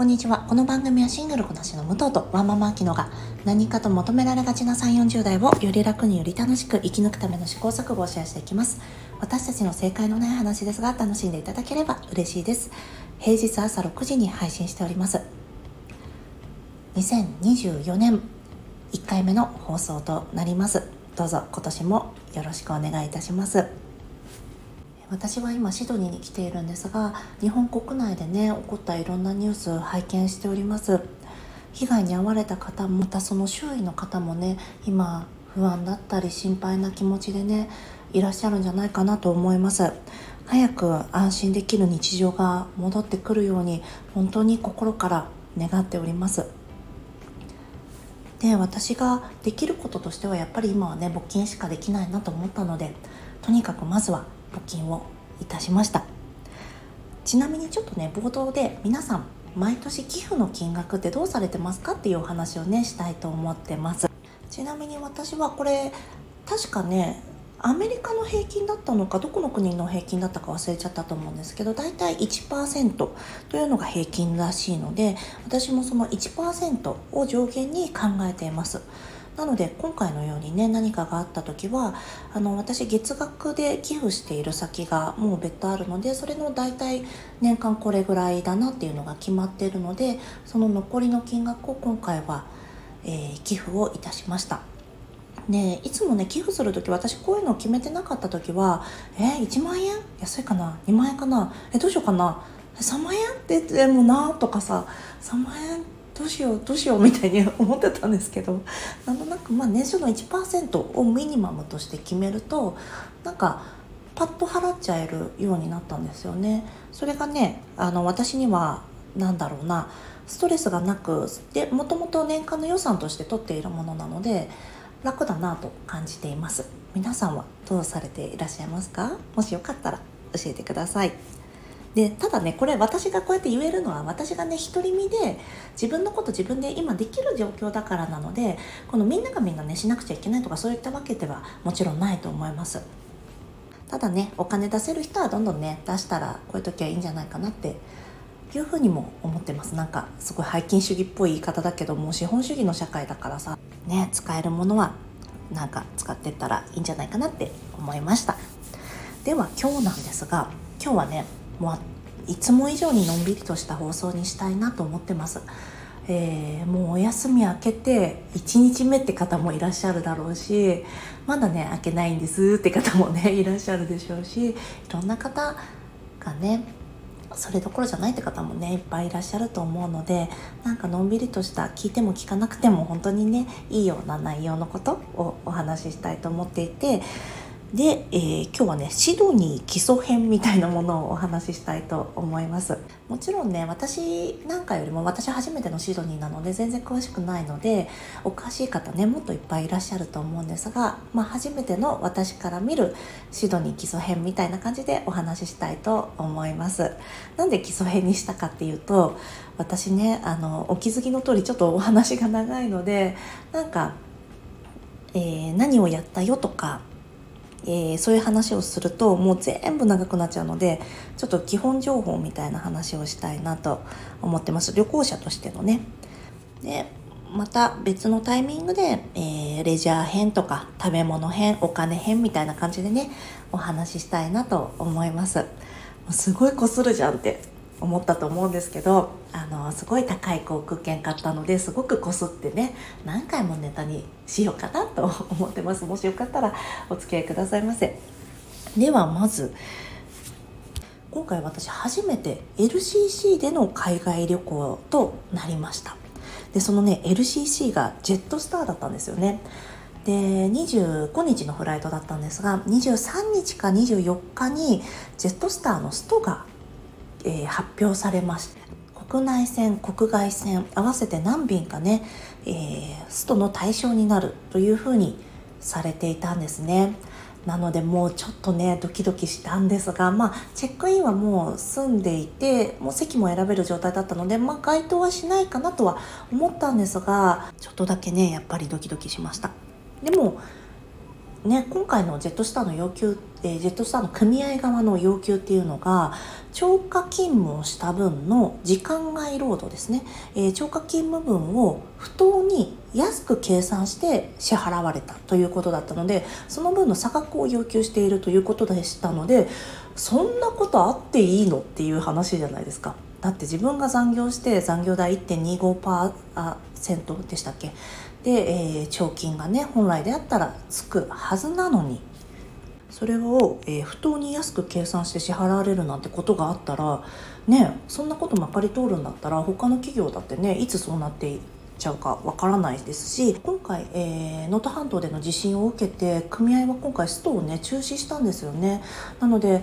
こんにちは。この番組はシングルこなしの武藤とワンママアキノが何かと求められがちな3、40代をより楽により楽しく生き抜くための試行錯誤をシェアしていきます。私たちの正解のない話ですが楽しんでいただければ嬉しいです。平日朝6時に配信しております。2024年1回目の放送となります。どうぞ今年もよろしくお願いいたします。私は今シドニーに来ているんですが日本国内でね起こったいろんなニュース拝見しております。被害に遭われた方もまたその周囲の方もね今不安だったり心配な気持ちでねいらっしゃるんじゃないかなと思います。早く安心できる日常が戻ってくるように本当に心から願っております。で私ができることとしてはやっぱり今はね募金しかできないなと思ったのでとにかくまずは募金をいたしました。ちなみにちょっとね冒頭で皆さん毎年寄付の金額ってどうされてますかっていうお話をねしたいと思ってます。ちなみに私はこれ確かねアメリカの平均だったのかどこの国の平均だったか忘れちゃったと思うんですけど大体1%というのが平均らしいので私もその1%を上限に考えています。なので今回のようにね何かがあった時はあの私月額で寄付している先がもう別途あるのでそれの大体年間これぐらいだなっていうのが決まっているのでその残りの金額を今回は、えー、寄付をいたしました。ね、いつもね寄付する時私こういうのを決めてなかった時はえー、1万円？安いかな？2万円かな？えどうしようかな？3万円？ってでもなとかさ3万円？どうしようどうしようみたいに思ってたんですけどなんとなくまあ年収の1%をミニマムとして決めるとなんかパッと払っちゃえるようになったんですよね。それがねあの私には何だろうなストレスがなくでもともと年間の予算として取っているものなので楽だなと感じています。皆さんはどうされていらっしゃいますか？もしよかったら教えてください。でただねこれ私がこうやって言えるのは私がね独り身で自分のこと自分で今できる状況だからなのでこのみんながみんなねしなくちゃいけないとかそういったわけではもちろんないと思います。ただねお金出せる人はどんどんね出したらこういう時はいいんじゃないかなっていうふうにも思ってます。なんかすごい背筋主義っぽい言い方だけどもう資本主義の社会だからさね使えるものはなんか使ってったらいいんじゃないかなって思いました。では今日なんですが今日はねもういつも以上にのんびりとした放送にしたいなと思ってます。えー、もうお休み明けて1日目って方もいらっしゃるだろうしまだね明けないんですって方もね いらっしゃるでしょうしいろんな方がねそれどころじゃないって方もねいっぱいいらっしゃると思うのでなんかのんびりとした聞いても聞かなくても本当にねいいような内容のことをお話ししたいと思っていてで、えー、今日はねシドニー基礎編みたいなものをお話ししたいと思います。もちろんね私なんかよりも私初めてのシドニーなので全然詳しくないのでお詳しい方ねもっといっぱいいらっしゃると思うんですが、まあ、初めての私から見るシドニー基礎編みたいな感じでお話ししたいと思います。なんで基礎編にしたかっていうと私ねあのお気づきの通りちょっとお話が長いのでなんか、えー、何をやったよとかえー、そういう話をするともう全部長くなっちゃうのでちょっと基本情報みたいな話をしたいなと思ってます。旅行者としてのね。でまた別のタイミングで、えー、レジャー編とか食べ物編お金編みたいな感じでねお話ししたいなと思います。すごいこするじゃんって。思ったと思うんですけどあのすごい高い航空券買ったのですごくこすってね何回もネタにしようかなと思ってます。もしよかったらお付き合いくださいませ。ではまず今回私初めて LCC での海外旅行となりました。でそのね LCC がジェットスターだったんですよね。で25日のフライトだったんですが23日か24日にジェットスターのストがえー、発表されまして国内線国外線合わせて何便かね、えー、ストの対象になるというふうにされていたんですね。なのでもうちょっとねドキドキしたんですがまあチェックインはもう済んでいてもう席も選べる状態だったのでまあ該当はしないかなとは思ったんですがちょっとだけねやっぱりドキドキしましたでもね、今回のジェットスターの要求、え、ジェットスターの組合側の要求っていうのが超過勤務をした分の時間外労働ですね、え、超過勤務分を不当に安く計算して支払われたということだったのでその分の差額を要求しているということでしたのでそんなことあっていいのっていう話じゃないですか。だって自分が残業して残業代1.25%でしたっけ？で、えー、賞金がね本来であったらつくはずなのに。それを、えー、不当に安く計算して支払われるなんてことがあったらねそんなことまかり通るんだったら他の企業だってねいつそうなってちゃうかわからないですし今回能登、半島での地震を受けて組合は今回ストをね中止したんですよね。なので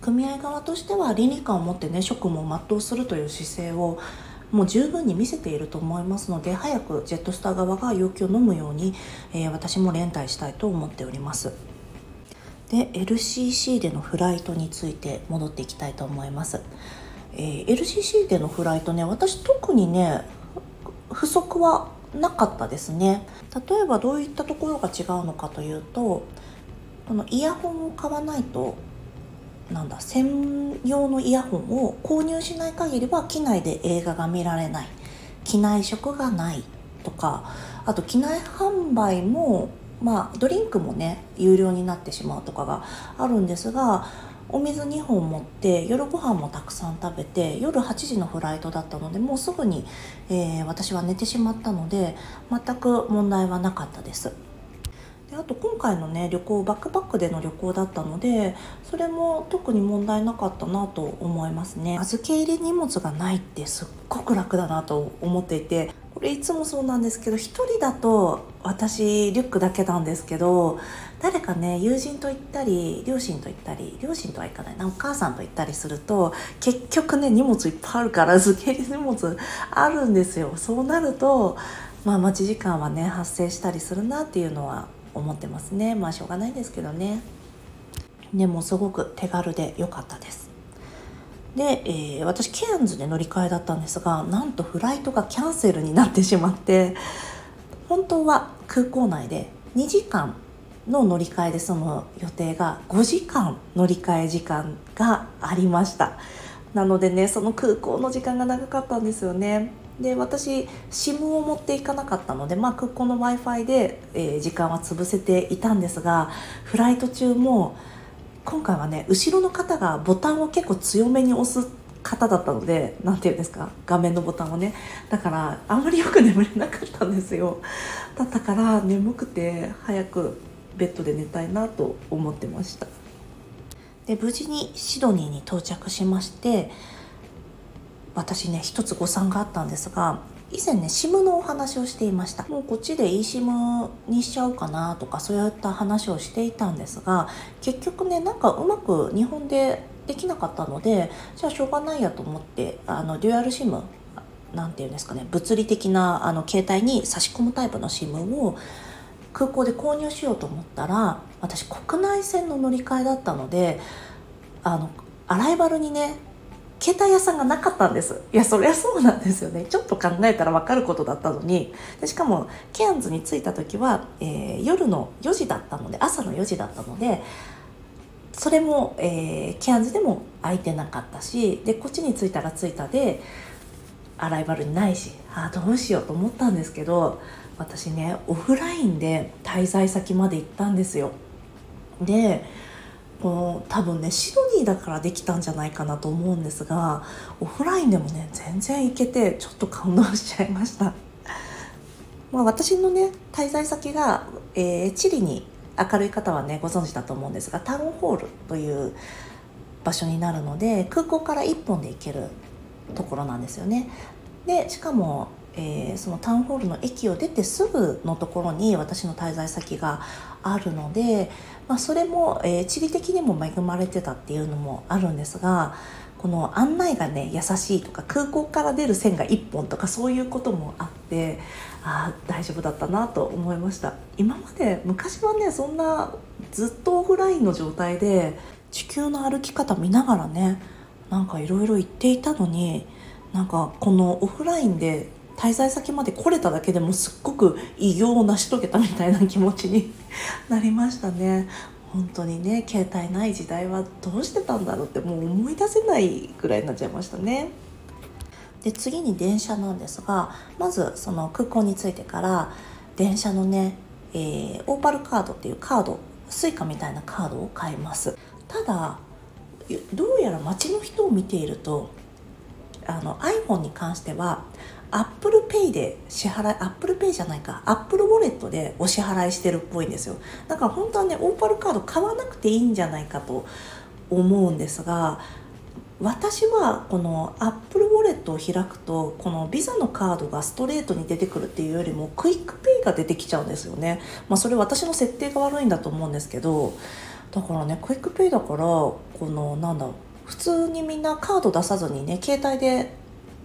組合側としては倫理観を持ってね職務を全うするという姿勢をもう十分に見せていると思いますので早くジェットスター側が要求を飲むように、えー、私も連帯したいと思っております。で LCC でのフライトについて戻っていきたいと思います、えー、LCC でのフライトね私特にね不足はなかったですね。例えばどういったところが違うのかというとこのイヤホンを買わないとなんだ専用のイヤホンを購入しない限りは機内で映画が見られない機内食がないとかあと機内販売もまあドリンクもね有料になってしまうとかがあるんですがお水2本持って夜ご飯もたくさん食べて夜8時のフライトだったのでもうすぐに、えー、私は寝てしまったので全く問題はなかったです。であと今回のね旅行バックパックでの旅行だったのでそれも特に問題なかったなと思いますね。預け入れ荷物がないってすっごく楽だなと思っていてこれいつもそうなんですけど1人だと私リュックだけなんですけど誰かね友人と行ったり両親と行ったり両親とはいかないなお母さんと行ったりすると結局ね荷物いっぱいあるから預け入れ荷物あるんですよ。そうなるとまあ待ち時間はね発生したりするなっていうのは思ってますね。まあしょうがないですけどね。でもすごく手軽で良かったです。で、えー、私ケアンズで乗り換えだったんですがなんとフライトがキャンセルになってしまって本当は空港内で2時間の乗り換えで済む予定が5時間乗り換え時間がありました。なのでねその空港の時間が長かったんですよね。で私 SIM を持っていかなかったので、まあ、空港の w i f i で、えー、時間は潰せていたんですがフライト中も今回はね後ろの方がボタンを結構強めに押す方だったので何て言うんですか画面のボタンをね。だからあんまりよく眠れなかったんですよ。だったから眠くて早くベッドで寝たいなと思ってました。で無事にシドニーに到着しまして私ね一つ誤算があったんですが以前ね SIM のお話をしていました。もうこっちで eSIM にしちゃおうかなとかそういった話をしていたんですが結局ねなんかうまく日本でできなかったのでじゃあしょうがないやと思ってあのデュアル SIM なんていうんですかね物理的なあの携帯に差し込むタイプの SIM を空港で購入しようと思ったら私国内線の乗り換えだったのであのアライバルにね携帯屋さんがなかったんです。いやそりゃそうなんですよね。ちょっと考えたら分かることだったのに。でしかもケアンズに着いた時は、えー、夜の4時だったので朝の4時だったのでそれも、えー、ケアンズでも空いてなかったしでこっちに着いたら着いたでアライバルにないしあどうしようと思ったんですけど私ねオフラインで滞在先まで行ったんですよ。でこの多分ねシドニーだからできたんじゃないかなと思うんですがオフラインでもね全然行けてちょっと感動しちゃいました。まあ、私のね滞在先が、えー、チリに明るい方はねご存知だと思うんですがタウンホールという場所になるので空港から1本で行けるところなんですよね。でしかもえー、そのタウンホールの駅を出てすぐのところに私の滞在先があるので、まあ、それも、えー、地理的にも恵まれてたっていうのもあるんですがこの案内がね優しいとか空港から出る線が1本とかそういうこともあってあ大丈夫だったなと思いました。今まで昔はねそんなずっとオフラインの状態で地球の歩き方見ながらねなんかいろいろ言っていたのになんかこのオフラインで滞在先まで来れただけでもすっごく偉業を成し遂げたみたいな気持ちに なりましたね。本当にね携帯ない時代はどうしてたんだろうってもう思い出せないぐらいになっちゃいましたね。で次に電車なんですがまずその空港に着いてから電車のね、えー、 Opal カードっていうカード Suica みたいなカードを買います。ただどうやら街の人を見ているとあの iPhone に関しては Apple Pay で支払い Apple Pay じゃないか。Apple ウォレットでお支払いしてるっぽいんですよ。だから本当はね Opal カード買わなくていいんじゃないかと思うんですが私はこの Apple ウォレットを開くとこのビザのカードがストレートに出てくるっていうよりも QUICPay が出てきちゃうんですよね、まあ、それ私の設定が悪いんだと思うんですけどだからね QUICPay だからこのなんだろう普通にみんなカード出さずにね携帯で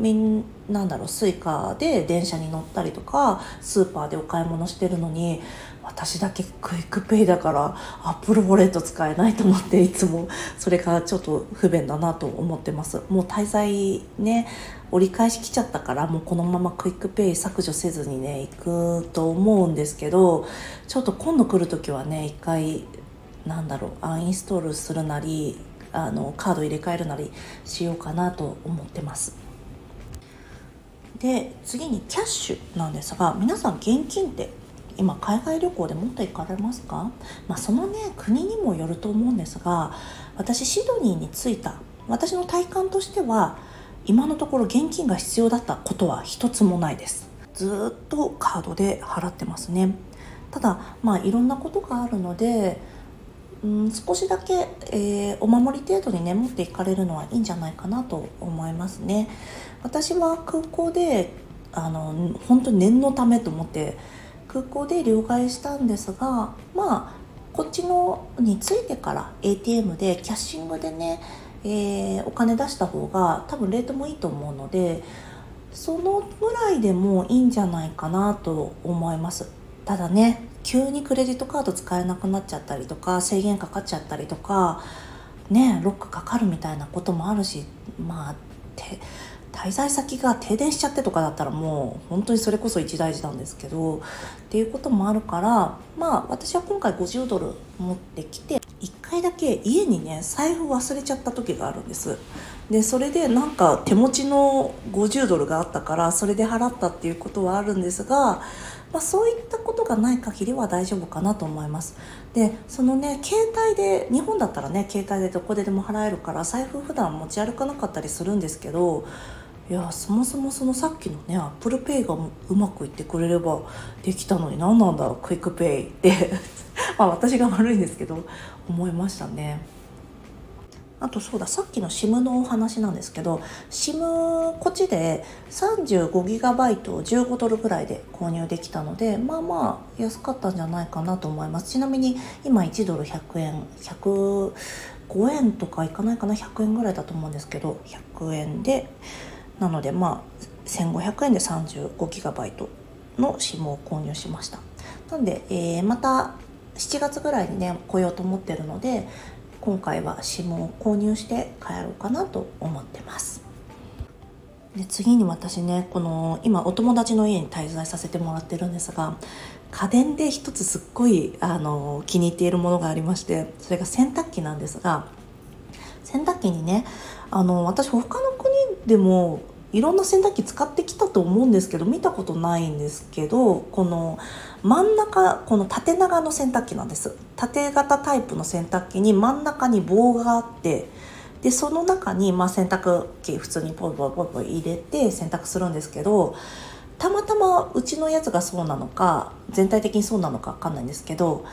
みんなんだろう Suica で電車に乗ったりとかスーパーでお買い物してるのに私だけ QUICPay だから Apple Wallet 使えないと思っていつも。それがちょっと不便だなと思ってます。もう滞在ね折り返し来ちゃったからもうこのまま QUICPay 削除せずにね行くと思うんですけどちょっと今度来る時はね一回なんだろうアンインストールするなりあのカード入れ替えるなりしようかなと思ってます。で次にキャッシュなんですが皆さん現金って今海外旅行で持って行かれますか、まあ、そのね国にもよると思うんですが私シドニーに着いた。私の体感としては今のところ現金が必要だったことは一つもないです。ずっとカードで払ってますね。ただまあいろんなことがあるのでうん少しだけ、えー、お守り程度にね持っていかれるのはいいんじゃないかなと思いますね。私は空港であの本当に念のためと思って空港で両替したんですがまあこっちのに着いてから ATM でキャッシングでね、えー、お金出した方が多分レートもいいと思うのでそのぐらいでもいいんじゃないかなと思います。ただね急にクレジットカード使えなくなっちゃったりとか制限かかっちゃったりとかねロックかかるみたいなこともあるしまあ滞在先が停電しちゃってとかだったらもう本当にそれこそ一大事なんですけどっていうこともあるからまあ私は今回50ドル持ってきて1回だけ家にね財布忘れちゃった時があるんです。でそれでなんか手持ちの50ドルがあったからそれで払ったっていうことはあるんですがまあ、そういったことがない限りは大丈夫かなと思いますでそのね携帯で日本だったらね携帯でどこででも払えるから財布普段持ち歩かなかったりするんですけどいやそもそもそのさっきのね Apple Pay がうまくいってくれればできたのに何なんだ QUICPay って まあ私が悪いんですけど思いましたね。あとそうださっきの SIM のお話なんですけど SIM こっちで 35GB を15ドルぐらいで購入できたのでまあまあ安かったんじゃないかなと思います。ちなみに今1ドル100円105円とかいかないかな？100円ぐらいだと思うんですけど100円でなのでまあ1500円で 35GB の SIM を購入しました。なんで、えー、また7月ぐらいにね来ようと思ってるので今回は指紋を購入して帰ろうかなと思ってます。で次に私ねこの今お友達の家に滞在させてもらってるんですが家電で一つすっごいあの気に入っているものがありましてそれが洗濯機なんですが洗濯機にねあの私他の国でもいろんな洗濯機使ってきたと思うんですけど見たことないんですけどこの真ん中この縦長の洗濯機なんです縦型タイプの洗濯機に真ん中に棒があってでその中に、まあ、洗濯機普通にポイポイポイポイ入れて洗濯するんですけどたまたまうちのやつがそうなのか全体的にそうなのか分かんないんですけど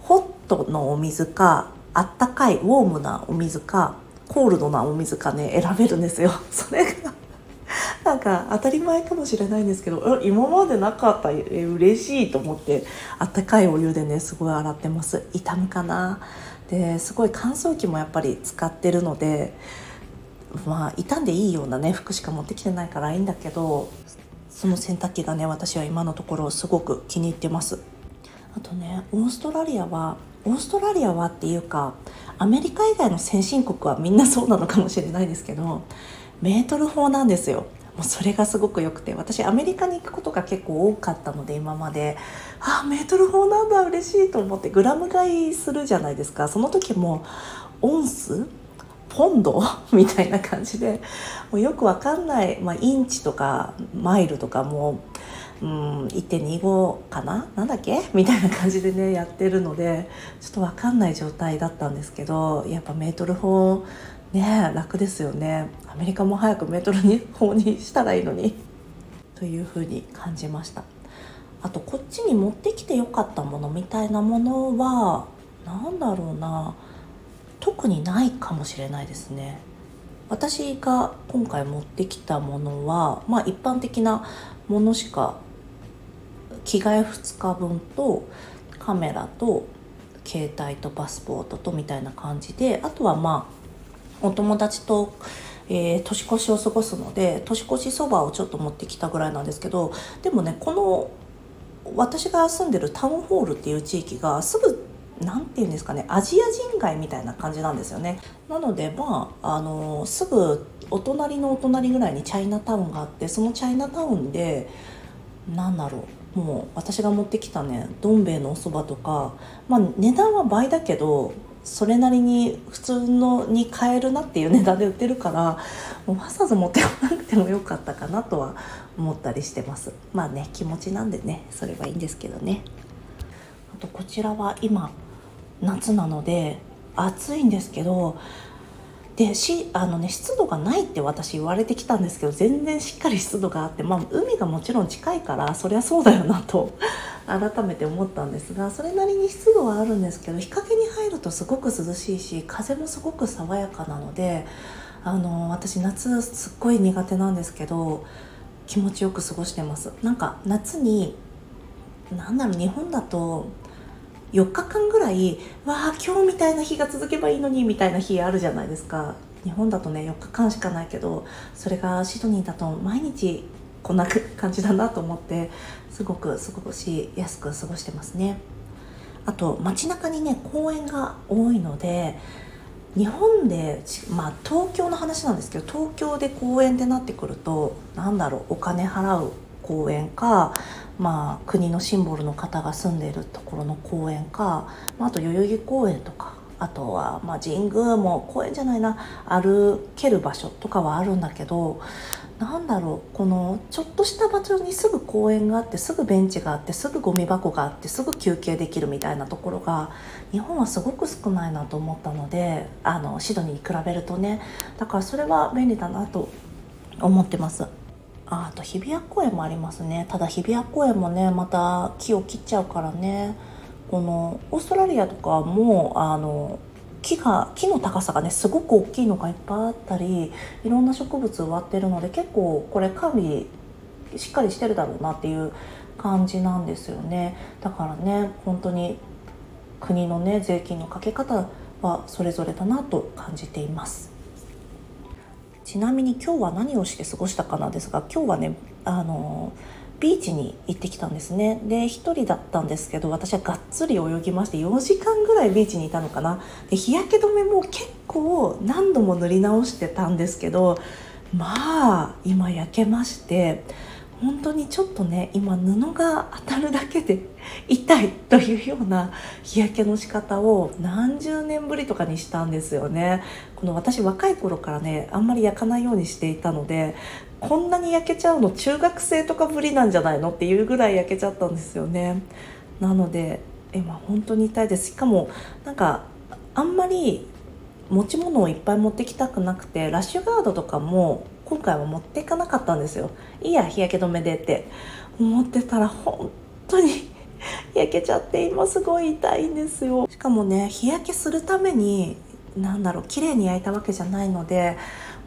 ホットのお水かあったかいウォームなお水かコールドなお水かね選べるんですよ。それがなんか当たり前かもしれないんですけど今までなかったえ嬉しいと思ってあったかいお湯でねすごい洗ってます。痛むかな。ですごい乾燥機もやっぱり使ってるのでまあ傷んでいいようなね服しか持ってきてないからいいんだけどその洗濯機がね私は今のところすごく気に入ってます。あとねオーストラリアはオーストラリアはっていうかアメリカ以外の先進国はみんなそうなのかもしれないですけどメートル法なんですよ。もうそれがすごく良くて私アメリカに行くことが結構多かったので今まで。あメートル法なんだ嬉しいと思ってグラム買いするじゃないですか。その時もオンス？ポンド？みたいな感じで。もうよくわかんない、まあ、インチとかマイルとかもうん1.25かな？なんだっけ？みたいな感じでねやってるのでちょっと分かんない状態だったんですけどやっぱメートル法ね楽ですよね。アメリカも早くメートル法にしたらいいのに。というふうに感じました。あとこっちに持ってきてよかったものみたいなものは何だろうな。特にないかもしれないですね。私が今回持ってきたものはまあ一般的なものしか着替え2日分とカメラと携帯とパスポートとみたいな感じであとはまあお友達と、えー、年越しを過ごすので年越しそばをちょっと持ってきたぐらいなんですけどでもねこの私が住んでるタウンホールっていう地域がすぐ何て言うんですかねアジア人街みたいな感じなんですよね。なのでまああのすぐお隣のお隣ぐらいにチャイナタウンがあってそのチャイナタウンで何だろうもう私が持ってきたねどん兵衛のおそばとかまあ値段は倍だけどそれなりに普通のに買えるなっていう値段で売ってるからもうわざわざ持ってこなくてもよかったかなとは思ったりしてます。まあね気持ちなんでねそれはいいんですけどね。あとこちらは今夏なので暑いんですけどでしあの、ね、湿度がないって私言われてきたんですけど全然しっかり湿度があって、まあ、海がもちろん近いからそりゃそうだよなと改めて思ったんですがそれなりに湿度はあるんですけど日陰に入るとすごく涼しいし風もすごく爽やかなのであの私夏すっごい苦手なんですけど気持ちよく過ごしてます。なんか夏に何だろう日本だと4日間ぐらいわあ今日みたいな日が続けばいいのにみたいな日あるじゃないですか。日本だとね4日間しかないけどそれがシドニーだと毎日こんな感じだなと思ってすごく過ごしやすく過ごしてますね。あと街中にね公園が多いので日本でまあ東京の話なんですけど東京で公園ってなってくると何だろうお金払う公園かまあ、国のシンボルの方が住んでいるところの公園か、まあ、あと代々木公園とかあとは、まあ、神宮も公園じゃないな歩ける場所とかはあるんだけどなんだろうこのちょっとした場所にすぐ公園があってすぐベンチがあってすぐゴミ箱があってすぐ休憩できるみたいなところが日本はすごく少ないなと思ったのであのシドニーに比べるとねだからそれは便利だなと思ってます。ああと日比谷公園もありますねただ日比谷公園もねまた木を切っちゃうからねこのオーストラリアとかもあの木が木の高さがねすごく大きいのがいっぱいあったりいろんな植物植わってるので結構これ管理しっかりしてるだろうなっていう感じなんですよねだからね本当に国のね税金のかけ方はそれぞれだなと感じています。ちなみに今日は何をして過ごしたかなですが今日はねあのビーチに行ってきたんですね。で1人だったんですけど私はがっつり泳ぎまして4時間ぐらいビーチにいたのかな。で日焼け止めも結構何度も塗り直してたんですけどまあ今焼けまして本当にちょっとね今布が当たるだけで痛いというような日焼けの仕方を何十年ぶりとかにしたんですよね。この私若い頃からねあんまり焼かないようにしていたのでこんなに焼けちゃうの中学生とかぶりなんじゃないのっていうぐらい焼けちゃったんですよね。なので今本当に痛いです。しかもなんかあんまり持ち物をいっぱい持ってきたくなくてラッシュガードとかも今回は持っていかなかったんですよ。いいや日焼け止めでって。思ってたら本当に 焼けちゃって今すごい痛いんですよ。しかもね日焼けするためになんだろう綺麗に焼いたわけじゃないので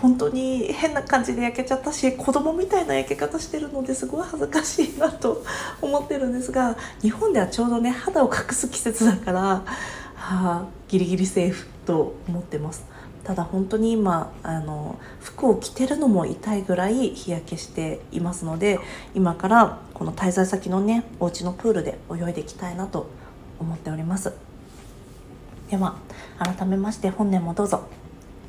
本当に変な感じで焼けちゃったし子供みたいな焼け方してるのですごい恥ずかしいなと思ってるんですが日本ではちょうどね肌を隠す季節だから、はあ、ギリギリセーフと思ってます。ただ本当に今あの服を着てるのも痛いぐらい日焼けしていますので今からこの滞在先のねお家のプールで泳いでいきたいなと思っております。では改めまして本年もどうぞ、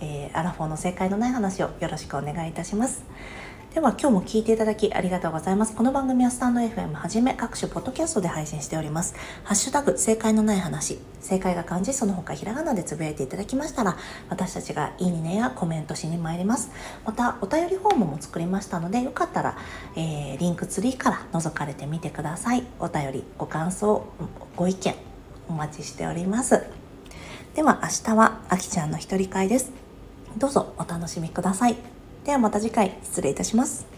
えー、アラフォーの正解のない話をよろしくお願いいたしますでは今日も聞いていただきありがとうございます。この番組はスタンド FM はじめ各種ポッドキャストで配信しております。ハッシュタグ正解のない話、正解が漢字その他ひらがなでつぶやいていただきましたら、私たちがいいねやコメントしに参ります。またお便りフォームも作りましたので、よかったら、えー、リンクツリーから覗かれてみてください。お便り、ご感想、ご意見お待ちしております。では明日はあきちゃんの一人会です。どうぞお楽しみください。ではまた次回失礼いたします。